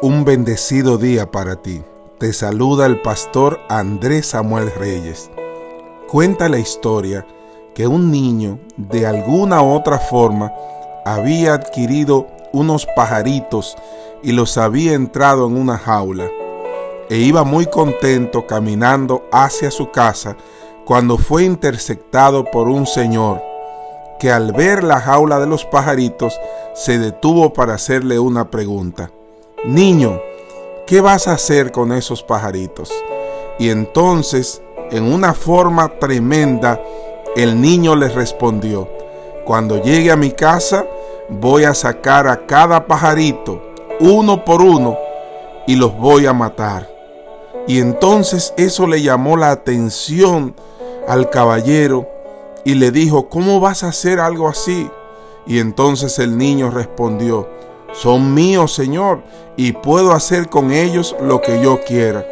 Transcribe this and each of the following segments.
Un bendecido día para ti. Te saluda el pastor Andrés Samuel Reyes. Cuenta la historia que un niño de alguna otra forma había adquirido unos pajaritos y los había entrado en una jaula e iba muy contento caminando hacia su casa cuando fue interceptado por un señor que al ver la jaula de los pajaritos se detuvo para hacerle una pregunta. Niño, ¿qué vas a hacer con esos pajaritos? Y entonces, en una forma tremenda, el niño le respondió, cuando llegue a mi casa, voy a sacar a cada pajarito, uno por uno, y los voy a matar. Y entonces eso le llamó la atención al caballero y le dijo, ¿cómo vas a hacer algo así? Y entonces el niño respondió, son míos, Señor, y puedo hacer con ellos lo que yo quiera.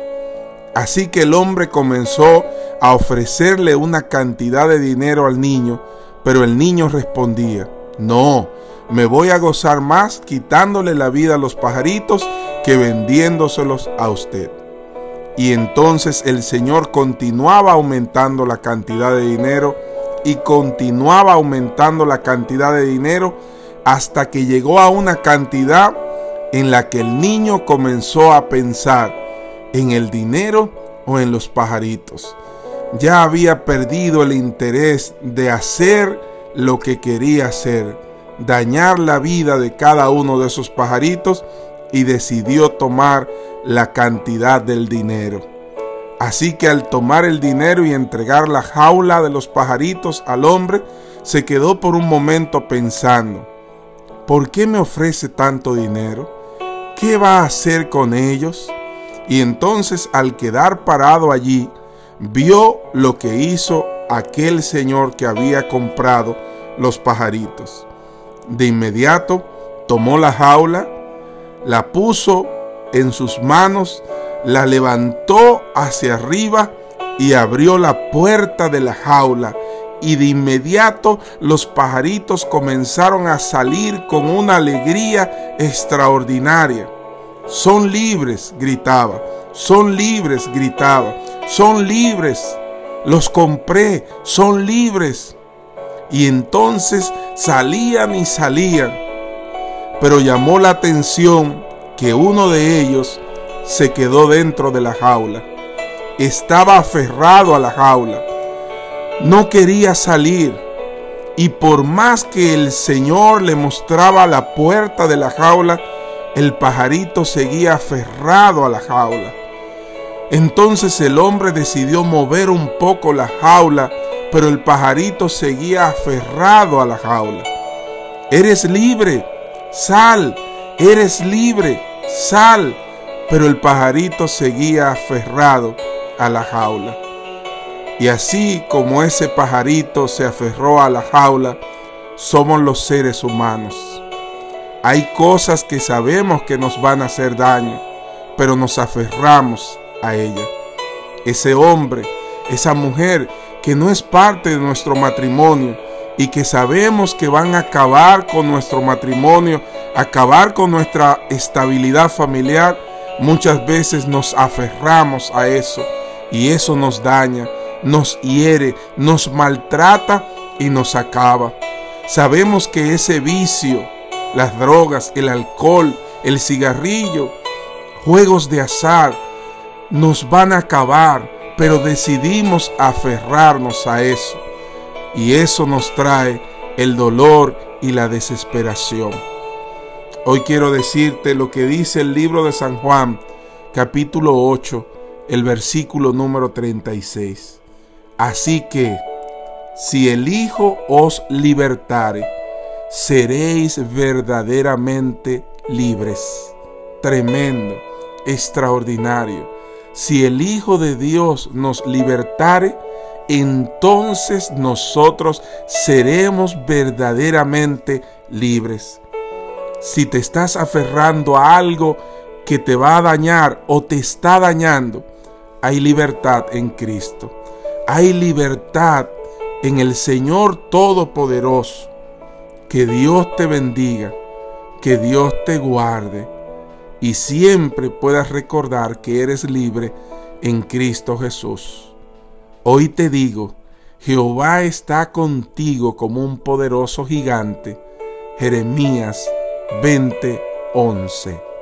Así que el hombre comenzó a ofrecerle una cantidad de dinero al niño, pero el niño respondía, no, me voy a gozar más quitándole la vida a los pajaritos que vendiéndoselos a usted. Y entonces el Señor continuaba aumentando la cantidad de dinero y continuaba aumentando la cantidad de dinero hasta que llegó a una cantidad en la que el niño comenzó a pensar en el dinero o en los pajaritos. Ya había perdido el interés de hacer lo que quería hacer, dañar la vida de cada uno de esos pajaritos y decidió tomar la cantidad del dinero. Así que al tomar el dinero y entregar la jaula de los pajaritos al hombre, se quedó por un momento pensando, ¿por qué me ofrece tanto dinero? ¿Qué va a hacer con ellos? Y entonces al quedar parado allí, vio lo que hizo aquel señor que había comprado los pajaritos. De inmediato tomó la jaula, la puso en sus manos, la levantó hacia arriba y abrió la puerta de la jaula y de inmediato los pajaritos comenzaron a salir con una alegría extraordinaria. Son libres, gritaba. Son libres, gritaba. Son libres. Los compré. Son libres. Y entonces salían y salían. Pero llamó la atención que uno de ellos se quedó dentro de la jaula. Estaba aferrado a la jaula no quería salir y por más que el Señor le mostraba la puerta de la jaula, el pajarito seguía aferrado a la jaula. Entonces el hombre decidió mover un poco la jaula, pero el pajarito seguía aferrado a la jaula. Eres libre, sal, eres libre, sal, pero el pajarito seguía aferrado a la jaula. Y así como ese pajarito se aferró a la jaula, somos los seres humanos. Hay cosas que sabemos que nos van a hacer daño, pero nos aferramos a ella. Ese hombre, esa mujer que no es parte de nuestro matrimonio y que sabemos que van a acabar con nuestro matrimonio, acabar con nuestra estabilidad familiar, muchas veces nos aferramos a eso y eso nos daña nos hiere, nos maltrata y nos acaba. Sabemos que ese vicio, las drogas, el alcohol, el cigarrillo, juegos de azar, nos van a acabar, pero decidimos aferrarnos a eso. Y eso nos trae el dolor y la desesperación. Hoy quiero decirte lo que dice el libro de San Juan, capítulo 8, el versículo número 36. Así que, si el Hijo os libertare, seréis verdaderamente libres. Tremendo, extraordinario. Si el Hijo de Dios nos libertare, entonces nosotros seremos verdaderamente libres. Si te estás aferrando a algo que te va a dañar o te está dañando, hay libertad en Cristo. Hay libertad en el Señor Todopoderoso. Que Dios te bendiga, que Dios te guarde, y siempre puedas recordar que eres libre en Cristo Jesús. Hoy te digo, Jehová está contigo como un poderoso gigante. Jeremías 20:11